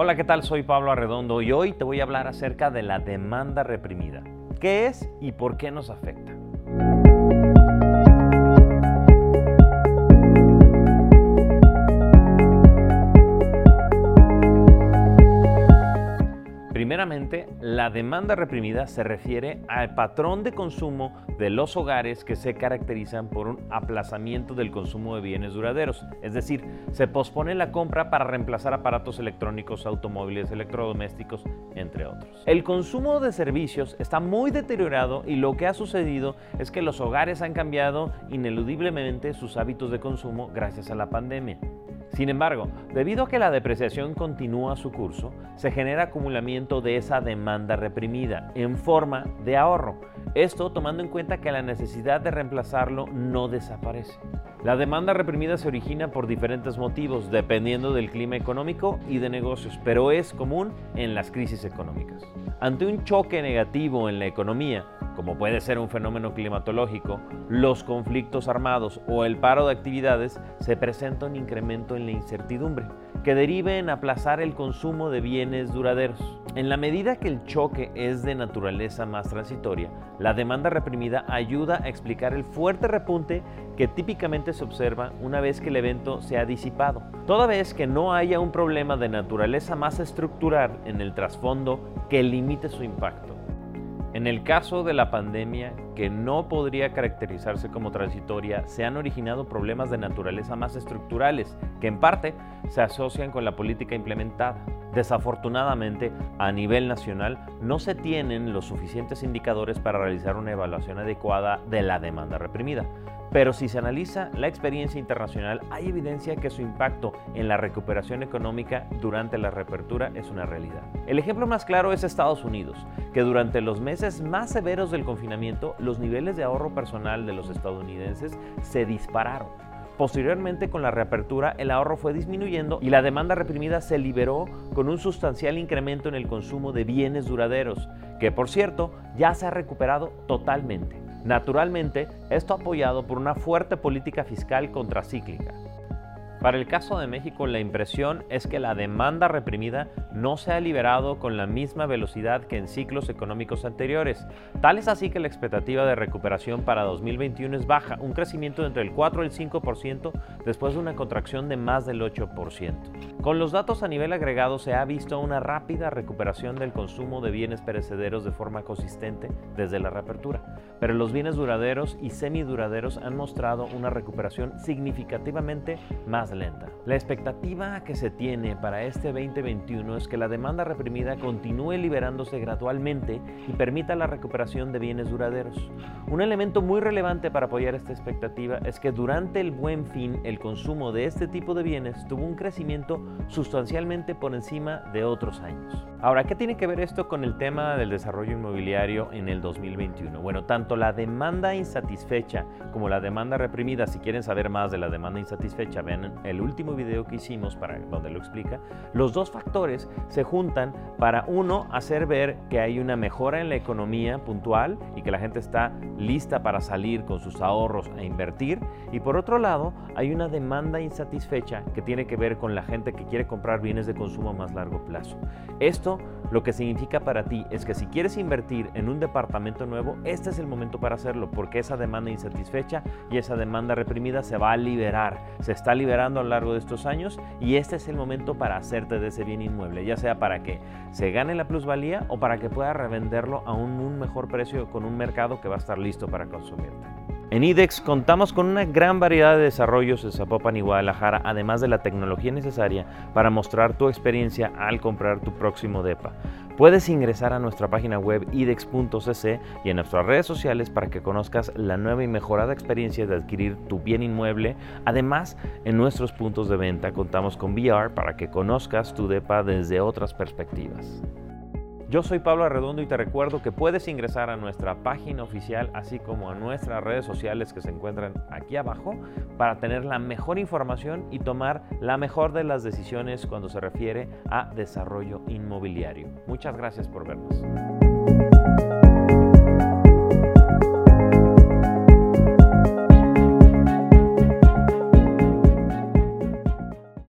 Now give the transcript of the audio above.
Hola, ¿qué tal? Soy Pablo Arredondo y hoy te voy a hablar acerca de la demanda reprimida. ¿Qué es y por qué nos afecta? La demanda reprimida se refiere al patrón de consumo de los hogares que se caracterizan por un aplazamiento del consumo de bienes duraderos, es decir, se pospone la compra para reemplazar aparatos electrónicos, automóviles, electrodomésticos, entre otros. El consumo de servicios está muy deteriorado y lo que ha sucedido es que los hogares han cambiado ineludiblemente sus hábitos de consumo gracias a la pandemia. Sin embargo, debido a que la depreciación continúa su curso, se genera acumulamiento de esa demanda reprimida en forma de ahorro. Esto tomando en cuenta que la necesidad de reemplazarlo no desaparece. La demanda reprimida se origina por diferentes motivos, dependiendo del clima económico y de negocios, pero es común en las crisis económicas. Ante un choque negativo en la economía, como puede ser un fenómeno climatológico, los conflictos armados o el paro de actividades, se presenta un incremento en la incertidumbre que derive en aplazar el consumo de bienes duraderos. En la medida que el choque es de naturaleza más transitoria, la demanda reprimida ayuda a explicar el fuerte repunte que típicamente se observa una vez que el evento se ha disipado, toda vez que no haya un problema de naturaleza más estructural en el trasfondo que limite su impacto. En el caso de la pandemia, que no podría caracterizarse como transitoria, se han originado problemas de naturaleza más estructurales, que en parte se asocian con la política implementada. Desafortunadamente, a nivel nacional, no se tienen los suficientes indicadores para realizar una evaluación adecuada de la demanda reprimida. Pero si se analiza la experiencia internacional, hay evidencia que su impacto en la recuperación económica durante la reapertura es una realidad. El ejemplo más claro es Estados Unidos, que durante los meses más severos del confinamiento, los niveles de ahorro personal de los estadounidenses se dispararon. Posteriormente, con la reapertura, el ahorro fue disminuyendo y la demanda reprimida se liberó con un sustancial incremento en el consumo de bienes duraderos, que por cierto ya se ha recuperado totalmente. Naturalmente, esto apoyado por una fuerte política fiscal contracíclica. Para el caso de México, la impresión es que la demanda reprimida no se ha liberado con la misma velocidad que en ciclos económicos anteriores. Tal es así que la expectativa de recuperación para 2021 es baja, un crecimiento entre el 4 y el 5% después de una contracción de más del 8%. Con los datos a nivel agregado se ha visto una rápida recuperación del consumo de bienes perecederos de forma consistente desde la reapertura, pero los bienes duraderos y semiduraderos han mostrado una recuperación significativamente más lenta. La expectativa que se tiene para este 2021 es que la demanda reprimida continúe liberándose gradualmente y permita la recuperación de bienes duraderos. Un elemento muy relevante para apoyar esta expectativa es que durante el buen fin el consumo de este tipo de bienes tuvo un crecimiento sustancialmente por encima de otros años. Ahora, ¿qué tiene que ver esto con el tema del desarrollo inmobiliario en el 2021? Bueno, tanto la demanda insatisfecha como la demanda reprimida, si quieren saber más de la demanda insatisfecha, vean el último video que hicimos para donde lo explica, los dos factores se juntan para uno hacer ver que hay una mejora en la economía puntual y que la gente está lista para salir con sus ahorros a invertir y por otro lado hay una demanda insatisfecha que tiene que ver con la gente que quiere comprar bienes de consumo a más largo plazo. Esto lo que significa para ti es que si quieres invertir en un departamento nuevo, este es el momento para hacerlo porque esa demanda insatisfecha y esa demanda reprimida se va a liberar, se está liberando a lo largo de estos años y este es el momento para hacerte de ese bien inmueble, ya sea para que se gane la plusvalía o para que puedas revenderlo a un, un mejor precio con un mercado que va a estar listo para consumirte. En IDEX contamos con una gran variedad de desarrollos en Zapopan y Guadalajara, además de la tecnología necesaria para mostrar tu experiencia al comprar tu próximo DEPA. Puedes ingresar a nuestra página web idex.cc y en nuestras redes sociales para que conozcas la nueva y mejorada experiencia de adquirir tu bien inmueble. Además, en nuestros puntos de venta contamos con VR para que conozcas tu DEPA desde otras perspectivas. Yo soy Pablo Arredondo y te recuerdo que puedes ingresar a nuestra página oficial así como a nuestras redes sociales que se encuentran aquí abajo para tener la mejor información y tomar la mejor de las decisiones cuando se refiere a desarrollo inmobiliario. Muchas gracias por vernos.